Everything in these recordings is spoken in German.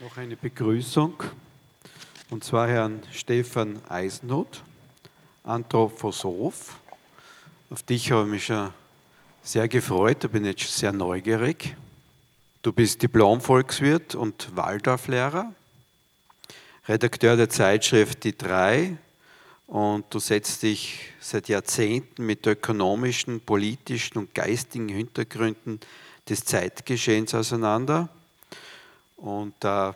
Noch eine Begrüßung, und zwar Herrn Stefan Eisenhut, Anthroposoph. Auf dich habe ich mich schon sehr gefreut, da bin ich jetzt sehr neugierig. Du bist Diplom-Volkswirt und Waldorflehrer, Redakteur der Zeitschrift Die Drei und du setzt dich seit Jahrzehnten mit ökonomischen, politischen und geistigen Hintergründen des Zeitgeschehens auseinander. Und äh,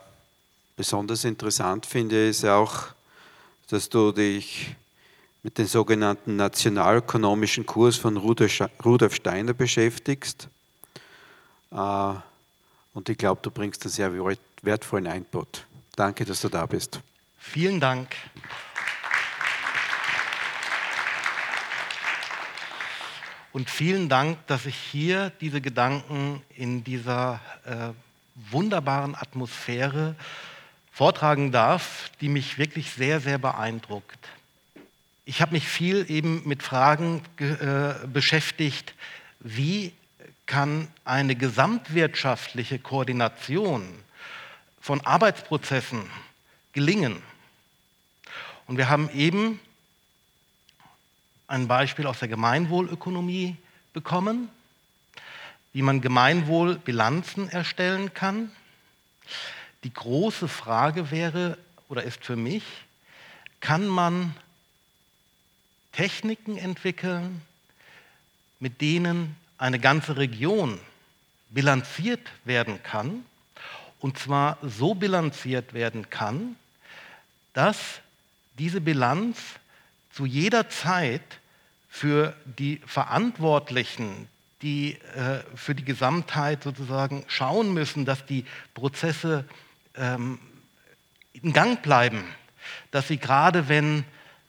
besonders interessant finde ich auch, dass du dich mit dem sogenannten nationalökonomischen Kurs von Rudolf Steiner beschäftigst. Äh, und ich glaube, du bringst einen sehr wertvollen Input. Danke, dass du da bist. Vielen Dank. Und vielen Dank, dass ich hier diese Gedanken in dieser äh, wunderbaren Atmosphäre vortragen darf, die mich wirklich sehr, sehr beeindruckt. Ich habe mich viel eben mit Fragen äh, beschäftigt, wie kann eine gesamtwirtschaftliche Koordination von Arbeitsprozessen gelingen. Und wir haben eben ein Beispiel aus der Gemeinwohlökonomie bekommen, wie man Gemeinwohlbilanzen erstellen kann. Die große Frage wäre oder ist für mich, kann man Techniken entwickeln, mit denen eine ganze Region bilanziert werden kann, und zwar so bilanziert werden kann, dass diese Bilanz zu jeder Zeit für die Verantwortlichen, die äh, für die Gesamtheit sozusagen schauen müssen, dass die Prozesse ähm, in Gang bleiben, dass sie gerade wenn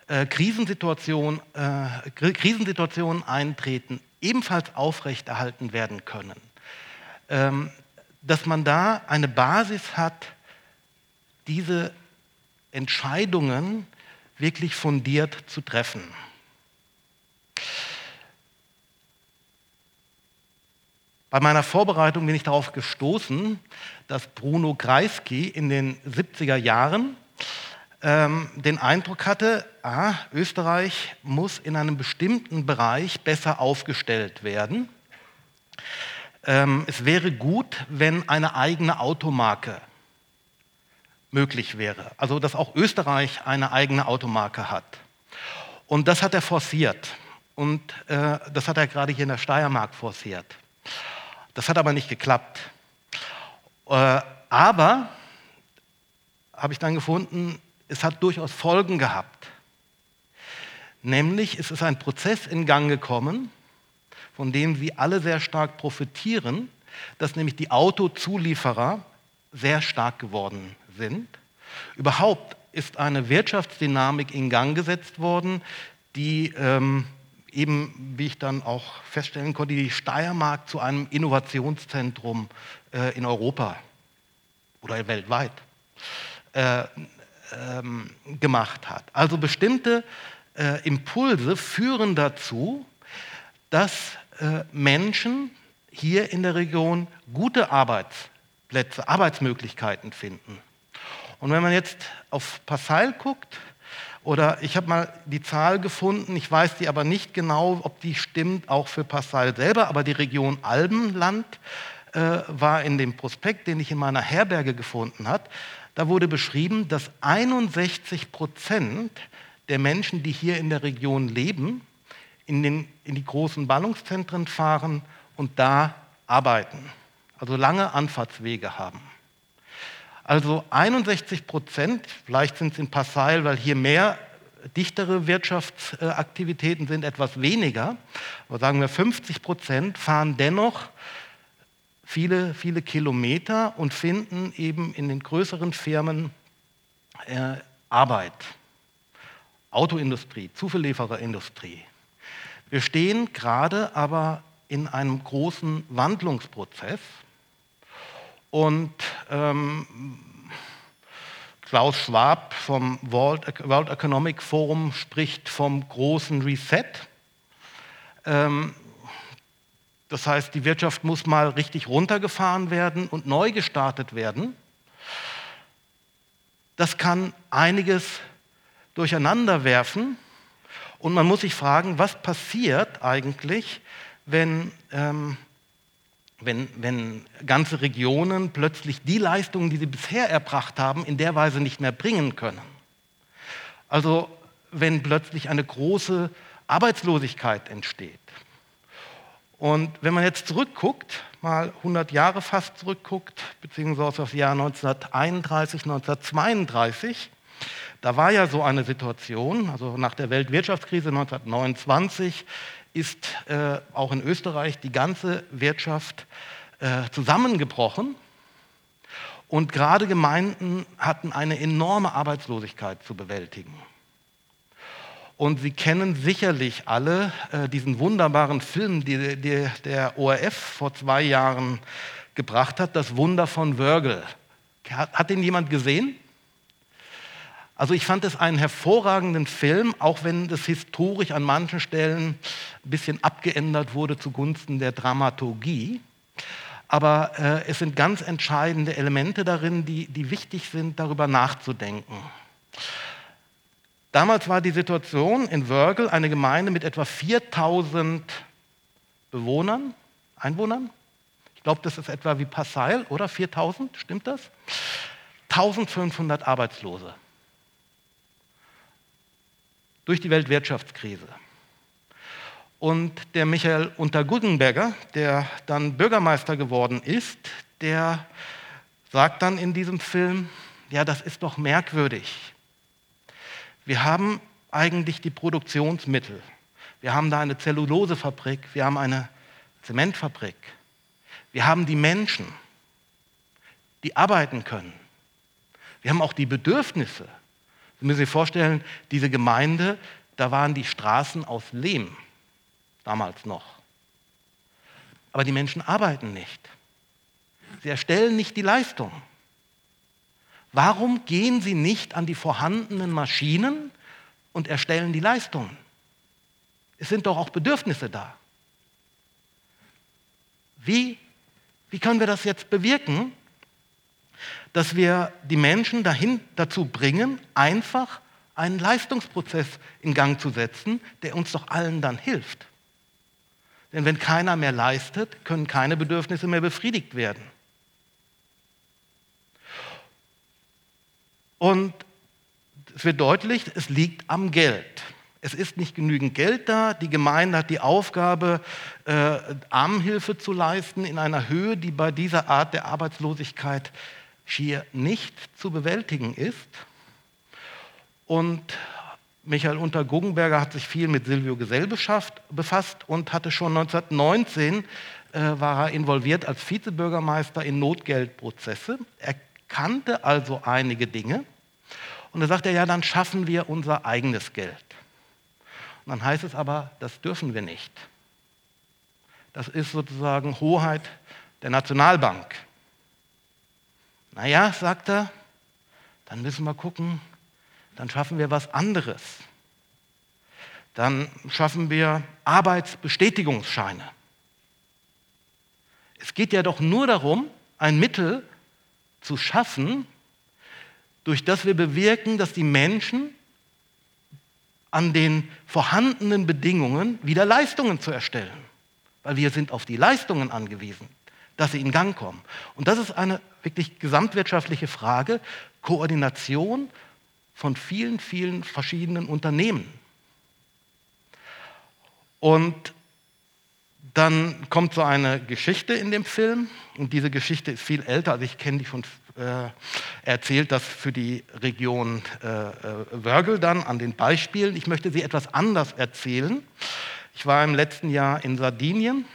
äh, Krisensituationen, äh, Krisensituationen eintreten, ebenfalls aufrechterhalten werden können. Ähm, dass man da eine Basis hat, diese Entscheidungen wirklich fundiert zu treffen. Bei meiner Vorbereitung bin ich darauf gestoßen, dass Bruno Kreisky in den 70er Jahren ähm, den Eindruck hatte, ah, Österreich muss in einem bestimmten Bereich besser aufgestellt werden. Ähm, es wäre gut, wenn eine eigene Automarke möglich wäre. Also dass auch Österreich eine eigene Automarke hat. Und das hat er forciert. Und äh, das hat er gerade hier in der Steiermark forciert. Das hat aber nicht geklappt. Äh, aber, habe ich dann gefunden, es hat durchaus Folgen gehabt. Nämlich es ist ein Prozess in Gang gekommen, von dem Sie alle sehr stark profitieren, dass nämlich die Autozulieferer sehr stark geworden sind. Überhaupt ist eine Wirtschaftsdynamik in Gang gesetzt worden, die ähm, eben, wie ich dann auch feststellen konnte, die Steiermark zu einem Innovationszentrum äh, in Europa oder weltweit äh, ähm, gemacht hat. Also bestimmte äh, Impulse führen dazu, dass äh, Menschen hier in der Region gute Arbeitsplätze, Arbeitsmöglichkeiten finden. Und wenn man jetzt auf Passau guckt, oder ich habe mal die Zahl gefunden, ich weiß die aber nicht genau, ob die stimmt, auch für Passau selber, aber die Region Albenland äh, war in dem Prospekt, den ich in meiner Herberge gefunden habe, da wurde beschrieben, dass 61 Prozent der Menschen, die hier in der Region leben, in, den, in die großen Ballungszentren fahren und da arbeiten, also lange Anfahrtswege haben. Also 61 Prozent, vielleicht sind es in Passau, weil hier mehr dichtere Wirtschaftsaktivitäten sind, etwas weniger, aber sagen wir 50 Prozent fahren dennoch viele, viele Kilometer und finden eben in den größeren Firmen äh, Arbeit. Autoindustrie, Zuliefererindustrie. Wir stehen gerade aber in einem großen Wandlungsprozess und ähm, Klaus Schwab vom World, World, Economic Forum spricht vom großen Reset. Ähm, das heißt, die Wirtschaft muss mal richtig runtergefahren werden und neu gestartet werden. das kann einiges durcheinander werfen. Und man muss sich fragen, was passiert eigentlich, wenn, ähm, wenn, wenn ganze Regionen plötzlich die Leistungen, die sie bisher erbracht haben, in der Weise nicht mehr bringen können. Also wenn plötzlich eine große Arbeitslosigkeit entsteht. Und wenn man jetzt zurückguckt, mal 100 Jahre fast zurückguckt, beziehungsweise auf das Jahr 1931, 1932, da war ja so eine Situation, also nach der Weltwirtschaftskrise 1929 ist äh, auch in Österreich die ganze Wirtschaft äh, zusammengebrochen und gerade Gemeinden hatten eine enorme Arbeitslosigkeit zu bewältigen. Und Sie kennen sicherlich alle äh, diesen wunderbaren Film, die, der ORF vor zwei Jahren gebracht hat, Das Wunder von Wörgl. Hat, hat den jemand gesehen? Also ich fand es einen hervorragenden Film, auch wenn das historisch an manchen Stellen ein bisschen abgeändert wurde zugunsten der Dramaturgie. Aber äh, es sind ganz entscheidende Elemente darin, die, die wichtig sind, darüber nachzudenken. Damals war die Situation in Wörgl eine Gemeinde mit etwa 4000 Bewohnern, Einwohnern. Ich glaube, das ist etwa wie Passail, oder? 4000, stimmt das? 1500 Arbeitslose. Durch die Weltwirtschaftskrise. Und der Michael Unterguggenberger, der dann Bürgermeister geworden ist, der sagt dann in diesem Film, ja, das ist doch merkwürdig. Wir haben eigentlich die Produktionsmittel. Wir haben da eine Zellulosefabrik, wir haben eine Zementfabrik. Wir haben die Menschen, die arbeiten können. Wir haben auch die Bedürfnisse. Sie müssen sich vorstellen, diese Gemeinde, da waren die Straßen aus Lehm, damals noch. Aber die Menschen arbeiten nicht. Sie erstellen nicht die Leistung. Warum gehen Sie nicht an die vorhandenen Maschinen und erstellen die Leistungen? Es sind doch auch Bedürfnisse da. Wie, wie können wir das jetzt bewirken, dass wir die Menschen dahin, dazu bringen, einfach einen Leistungsprozess in Gang zu setzen, der uns doch allen dann hilft? Denn wenn keiner mehr leistet, können keine Bedürfnisse mehr befriedigt werden. Und es wird deutlich, es liegt am Geld. Es ist nicht genügend Geld da. Die Gemeinde hat die Aufgabe, äh, Armenhilfe zu leisten in einer Höhe, die bei dieser Art der Arbeitslosigkeit schier nicht zu bewältigen ist. Und Michael Unter-Guggenberger hat sich viel mit Silvio Gesell befasst und hatte schon 1919 äh, war er involviert als Vizebürgermeister in Notgeldprozesse. Er kannte also einige Dinge. Und dann sagt er, ja, dann schaffen wir unser eigenes Geld. Und dann heißt es aber, das dürfen wir nicht. Das ist sozusagen Hoheit der Nationalbank. Naja, sagt er, dann müssen wir gucken, dann schaffen wir was anderes. Dann schaffen wir Arbeitsbestätigungsscheine. Es geht ja doch nur darum, ein Mittel zu schaffen, durch das wir bewirken, dass die Menschen an den vorhandenen Bedingungen wieder Leistungen zu erstellen. Weil wir sind auf die Leistungen angewiesen, dass sie in Gang kommen. Und das ist eine wirklich gesamtwirtschaftliche Frage, Koordination von vielen, vielen verschiedenen Unternehmen. Und dann kommt so eine Geschichte in dem Film und diese Geschichte ist viel älter, also ich kenne die von, äh, erzählt das für die Region äh, äh, Wörgl dann an den Beispielen. Ich möchte sie etwas anders erzählen. Ich war im letzten Jahr in Sardinien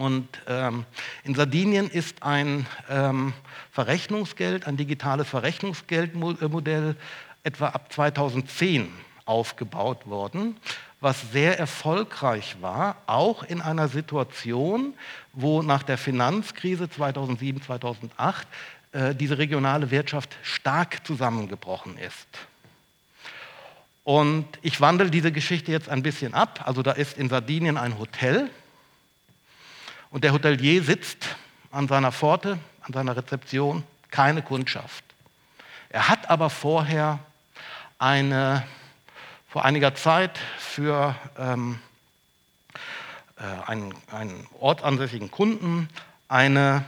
und ähm, in Sardinien ist ein ähm, Verrechnungsgeld, ein digitales Verrechnungsgeldmodell etwa ab 2010 aufgebaut worden was sehr erfolgreich war, auch in einer Situation, wo nach der Finanzkrise 2007, 2008 äh, diese regionale Wirtschaft stark zusammengebrochen ist. Und ich wandle diese Geschichte jetzt ein bisschen ab. Also da ist in Sardinien ein Hotel und der Hotelier sitzt an seiner Pforte, an seiner Rezeption, keine Kundschaft. Er hat aber vorher eine, vor einiger Zeit für ähm, äh, einen, einen ortsansässigen Kunden eine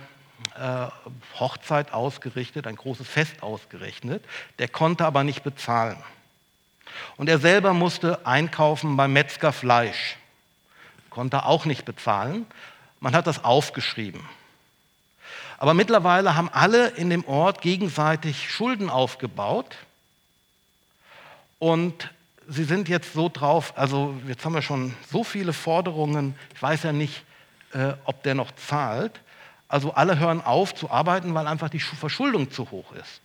äh, Hochzeit ausgerichtet, ein großes Fest ausgerechnet. Der konnte aber nicht bezahlen. Und er selber musste einkaufen beim Metzger Fleisch. Konnte auch nicht bezahlen. Man hat das aufgeschrieben. Aber mittlerweile haben alle in dem Ort gegenseitig Schulden aufgebaut. Und sie sind jetzt so drauf, also jetzt haben wir schon so viele Forderungen, ich weiß ja nicht, äh, ob der noch zahlt. Also alle hören auf zu arbeiten, weil einfach die Verschuldung zu hoch ist.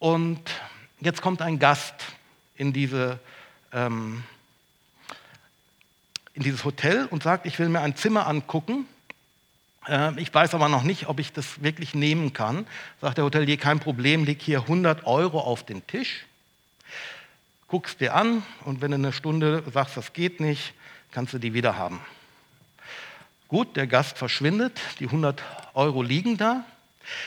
Und jetzt kommt ein Gast in, diese, ähm, in dieses Hotel und sagt, ich will mir ein Zimmer angucken. Äh, ich weiß aber noch nicht, ob ich das wirklich nehmen kann. Sagt der Hotelier, kein Problem, leg hier 100 Euro auf den Tisch. Guckst dir an und wenn du eine Stunde sagst, das geht nicht, kannst du die wieder haben. Gut, der Gast verschwindet, die 100 Euro liegen da.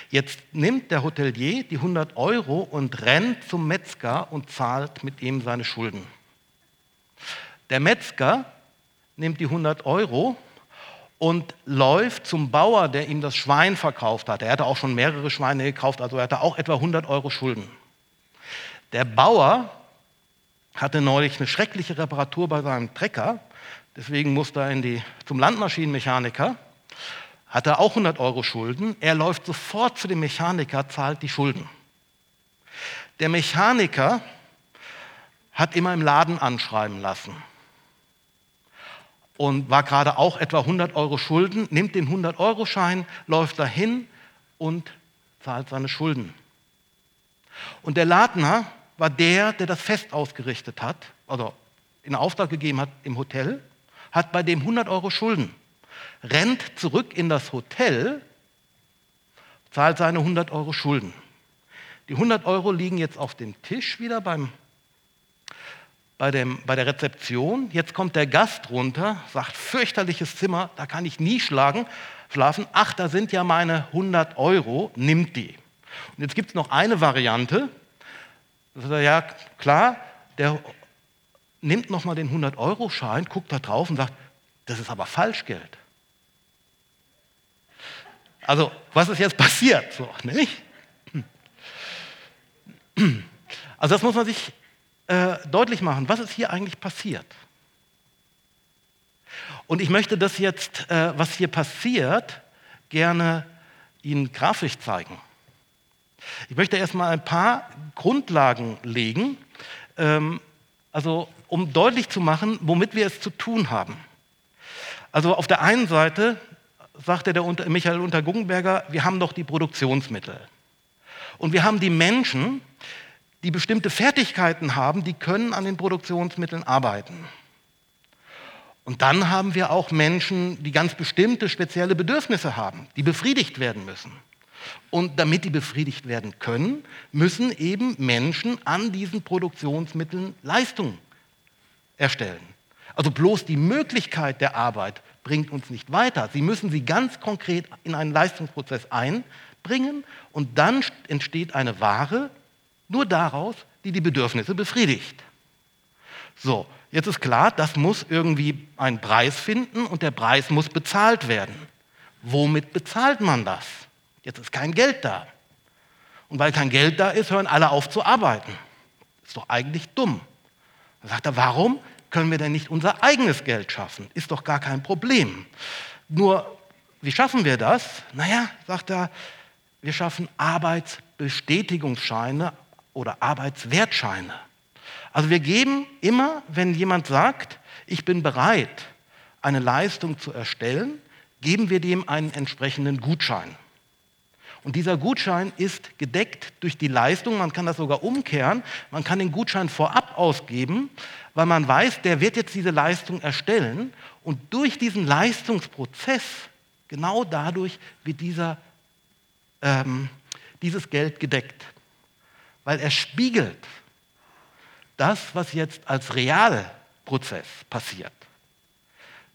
Jetzt nimmt der Hotelier die 100 Euro und rennt zum Metzger und zahlt mit ihm seine Schulden. Der Metzger nimmt die 100 Euro und läuft zum Bauer, der ihm das Schwein verkauft hat. Er hatte auch schon mehrere Schweine gekauft, also er hatte auch etwa 100 Euro Schulden. Der Bauer hatte neulich eine schreckliche Reparatur bei seinem Trecker Deswegen musste er in die, zum Landmaschinenmechaniker, hat er auch 100 Euro Schulden. Er läuft sofort zu dem Mechaniker, zahlt die Schulden. Der Mechaniker hat immer im Laden anschreiben lassen und war gerade auch etwa 100 Euro Schulden, nimmt den 100-Euro-Schein, läuft dahin und zahlt seine Schulden. Und der Ladner war der, der das Fest ausgerichtet hat, also in Auftrag gegeben hat im Hotel hat bei dem 100 Euro Schulden, rennt zurück in das Hotel, zahlt seine 100 Euro Schulden. Die 100 Euro liegen jetzt auf dem Tisch wieder beim, bei, dem, bei der Rezeption. Jetzt kommt der Gast runter, sagt, fürchterliches Zimmer, da kann ich nie schlagen, schlafen. Ach, da sind ja meine 100 Euro, nimmt die. Und jetzt gibt es noch eine Variante. Ja, klar, der nimmt nochmal den 100-Euro-Schein, guckt da drauf und sagt, das ist aber Falschgeld. Also, was ist jetzt passiert? So, nicht? Also, das muss man sich äh, deutlich machen. Was ist hier eigentlich passiert? Und ich möchte das jetzt, äh, was hier passiert, gerne Ihnen grafisch zeigen. Ich möchte erstmal ein paar Grundlagen legen. Ähm, also um deutlich zu machen, womit wir es zu tun haben. Also auf der einen Seite sagte der Michael Unterguggenberger, wir haben doch die Produktionsmittel. Und wir haben die Menschen, die bestimmte Fertigkeiten haben, die können an den Produktionsmitteln arbeiten. Und dann haben wir auch Menschen, die ganz bestimmte spezielle Bedürfnisse haben, die befriedigt werden müssen. Und damit die befriedigt werden können, müssen eben Menschen an diesen Produktionsmitteln Leistung erstellen. Also bloß die Möglichkeit der Arbeit bringt uns nicht weiter. Sie müssen sie ganz konkret in einen Leistungsprozess einbringen und dann entsteht eine Ware nur daraus, die die Bedürfnisse befriedigt. So, jetzt ist klar, das muss irgendwie einen Preis finden und der Preis muss bezahlt werden. Womit bezahlt man das? Jetzt ist kein Geld da. Und weil kein Geld da ist, hören alle auf zu arbeiten. Ist doch eigentlich dumm. Dann sagt er, warum können wir denn nicht unser eigenes Geld schaffen? Ist doch gar kein Problem. Nur, wie schaffen wir das? Naja, sagt er, wir schaffen Arbeitsbestätigungsscheine oder Arbeitswertscheine. Also wir geben immer, wenn jemand sagt, ich bin bereit, eine Leistung zu erstellen, geben wir dem einen entsprechenden Gutschein. Und dieser Gutschein ist gedeckt durch die Leistung. Man kann das sogar umkehren. Man kann den Gutschein vorab ausgeben, weil man weiß, der wird jetzt diese Leistung erstellen. Und durch diesen Leistungsprozess, genau dadurch, wird dieser, ähm, dieses Geld gedeckt. Weil er spiegelt das, was jetzt als Realprozess passiert.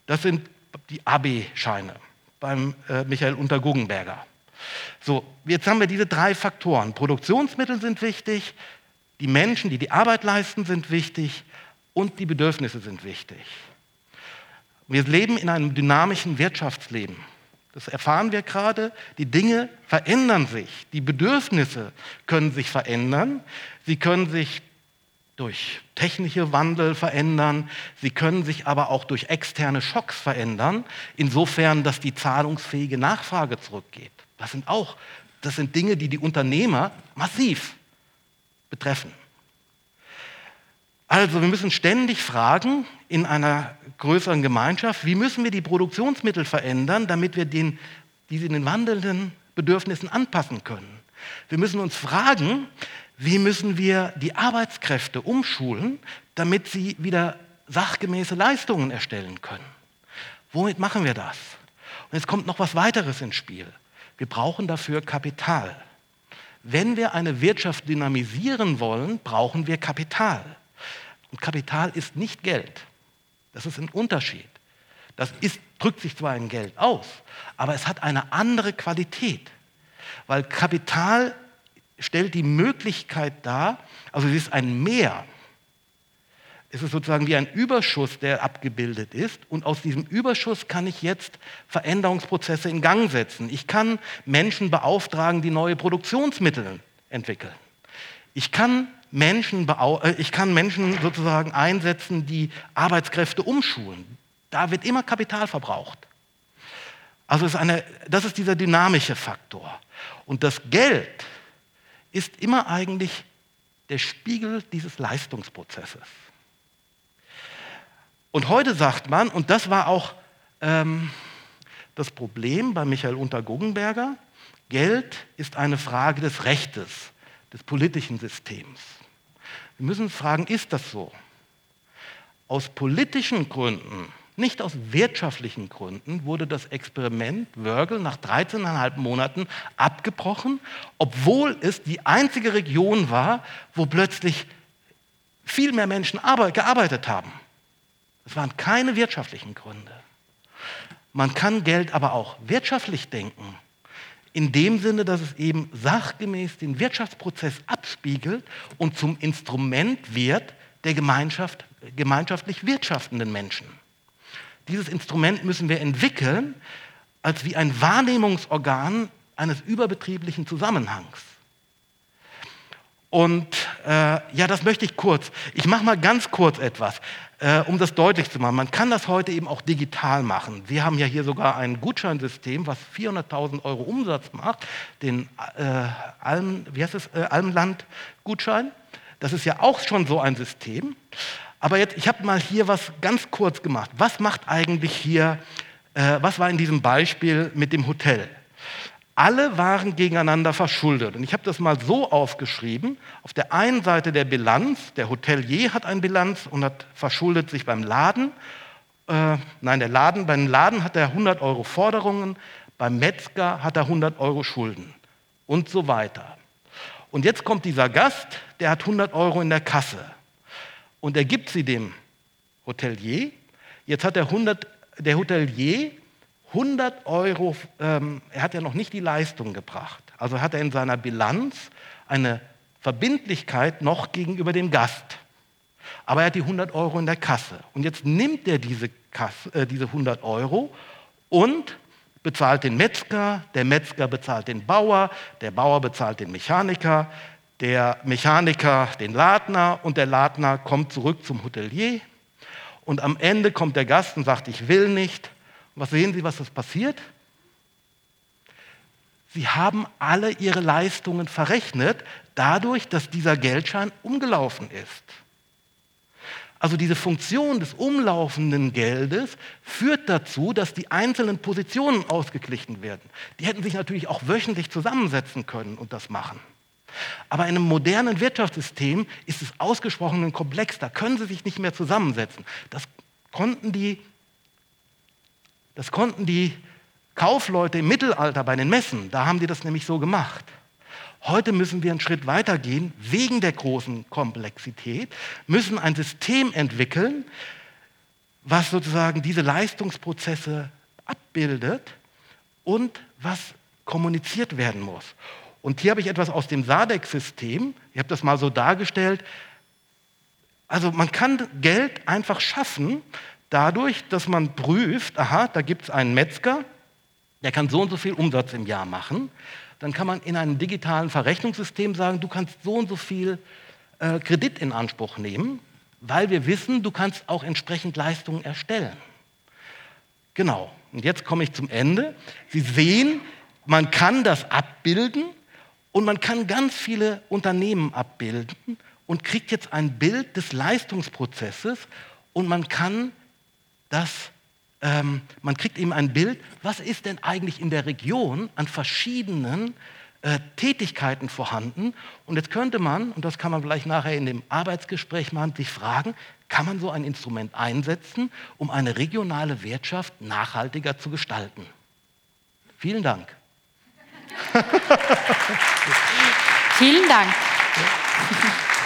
Das sind die AB-Scheine beim äh, Michael Unterguggenberger. So, jetzt haben wir diese drei Faktoren. Produktionsmittel sind wichtig, die Menschen, die die Arbeit leisten, sind wichtig und die Bedürfnisse sind wichtig. Wir leben in einem dynamischen Wirtschaftsleben. Das erfahren wir gerade. Die Dinge verändern sich. Die Bedürfnisse können sich verändern. Sie können sich durch technische Wandel verändern. Sie können sich aber auch durch externe Schocks verändern, insofern, dass die zahlungsfähige Nachfrage zurückgeht. Das sind auch, das sind Dinge, die die Unternehmer massiv betreffen. Also wir müssen ständig fragen in einer größeren Gemeinschaft, wie müssen wir die Produktionsmittel verändern, damit wir den, diese den wandelnden Bedürfnissen anpassen können. Wir müssen uns fragen, wie müssen wir die Arbeitskräfte umschulen, damit sie wieder sachgemäße Leistungen erstellen können. Womit machen wir das? Und jetzt kommt noch was weiteres ins Spiel. Wir brauchen dafür Kapital. Wenn wir eine Wirtschaft dynamisieren wollen, brauchen wir Kapital. Und Kapital ist nicht Geld. Das ist ein Unterschied. Das ist, drückt sich zwar in Geld aus, aber es hat eine andere Qualität. Weil Kapital stellt die Möglichkeit dar, also es ist ein Mehr. Es ist sozusagen wie ein Überschuss, der abgebildet ist. Und aus diesem Überschuss kann ich jetzt Veränderungsprozesse in Gang setzen. Ich kann Menschen beauftragen, die neue Produktionsmittel entwickeln. Ich kann Menschen, äh, ich kann Menschen sozusagen einsetzen, die Arbeitskräfte umschulen. Da wird immer Kapital verbraucht. Also ist eine, das ist dieser dynamische Faktor. Und das Geld ist immer eigentlich der Spiegel dieses Leistungsprozesses. Und heute sagt man, und das war auch ähm, das Problem bei Michael Unter-Guggenberger, Geld ist eine Frage des Rechtes, des politischen Systems. Wir müssen uns fragen, ist das so? Aus politischen Gründen, nicht aus wirtschaftlichen Gründen, wurde das Experiment Wörgl nach 13,5 Monaten abgebrochen, obwohl es die einzige Region war, wo plötzlich viel mehr Menschen gearbeitet haben. Es waren keine wirtschaftlichen Gründe. Man kann Geld aber auch wirtschaftlich denken. In dem Sinne, dass es eben sachgemäß den Wirtschaftsprozess abspiegelt und zum Instrument wird der Gemeinschaft, gemeinschaftlich wirtschaftenden Menschen. Dieses Instrument müssen wir entwickeln als wie ein Wahrnehmungsorgan eines überbetrieblichen Zusammenhangs. Und äh, ja, das möchte ich kurz. Ich mache mal ganz kurz etwas, äh, um das deutlich zu machen. Man kann das heute eben auch digital machen. Wir haben ja hier sogar ein Gutscheinsystem, was 400.000 Euro Umsatz macht, den äh, Alm, wie heißt es, äh, Almland-Gutschein. Das ist ja auch schon so ein System. Aber jetzt, ich habe mal hier was ganz kurz gemacht. Was macht eigentlich hier, äh, was war in diesem Beispiel mit dem Hotel? Alle waren gegeneinander verschuldet. Und ich habe das mal so aufgeschrieben. Auf der einen Seite der Bilanz, der Hotelier hat eine Bilanz und hat verschuldet sich beim Laden. Äh, nein, der Laden, beim Laden hat er 100 Euro Forderungen, beim Metzger hat er 100 Euro Schulden und so weiter. Und jetzt kommt dieser Gast, der hat 100 Euro in der Kasse und er gibt sie dem Hotelier. Jetzt hat der, 100, der Hotelier 100 Euro, ähm, er hat ja noch nicht die Leistung gebracht. Also hat er in seiner Bilanz eine Verbindlichkeit noch gegenüber dem Gast. Aber er hat die 100 Euro in der Kasse. Und jetzt nimmt er diese, Kasse, äh, diese 100 Euro und bezahlt den Metzger, der Metzger bezahlt den Bauer, der Bauer bezahlt den Mechaniker, der Mechaniker den Ladner und der Ladner kommt zurück zum Hotelier. Und am Ende kommt der Gast und sagt, ich will nicht. Was sehen Sie, was das passiert? Sie haben alle ihre Leistungen verrechnet, dadurch, dass dieser Geldschein umgelaufen ist. Also diese Funktion des umlaufenden Geldes führt dazu, dass die einzelnen Positionen ausgeglichen werden. Die hätten sich natürlich auch wöchentlich zusammensetzen können und das machen. Aber in einem modernen Wirtschaftssystem ist es ausgesprochen komplex. Da können sie sich nicht mehr zusammensetzen. Das konnten die das konnten die Kaufleute im Mittelalter bei den Messen, da haben die das nämlich so gemacht. Heute müssen wir einen Schritt weiter gehen, wegen der großen Komplexität, müssen ein System entwickeln, was sozusagen diese Leistungsprozesse abbildet und was kommuniziert werden muss. Und hier habe ich etwas aus dem SADEC-System. Ich habe das mal so dargestellt. Also man kann Geld einfach schaffen, dadurch, dass man prüft, aha, da gibt es einen Metzger, der kann so und so viel Umsatz im Jahr machen. Dann kann man in einem digitalen Verrechnungssystem sagen, du kannst so und so viel äh, Kredit in Anspruch nehmen, weil wir wissen, du kannst auch entsprechend Leistungen erstellen. Genau, und jetzt komme ich zum Ende. Sie sehen, man kann das abbilden und man kann ganz viele Unternehmen abbilden und kriegt jetzt ein Bild des Leistungsprozesses und man kann das, ähm, man kriegt eben ein Bild, was ist denn eigentlich in der Region an verschiedenen äh, Tätigkeiten vorhanden. Und jetzt könnte man, und das kann man vielleicht nachher in dem Arbeitsgespräch machen, sich fragen, kann man so ein Instrument einsetzen, um eine regionale Wirtschaft nachhaltiger zu gestalten? Vielen Dank. Vielen Dank.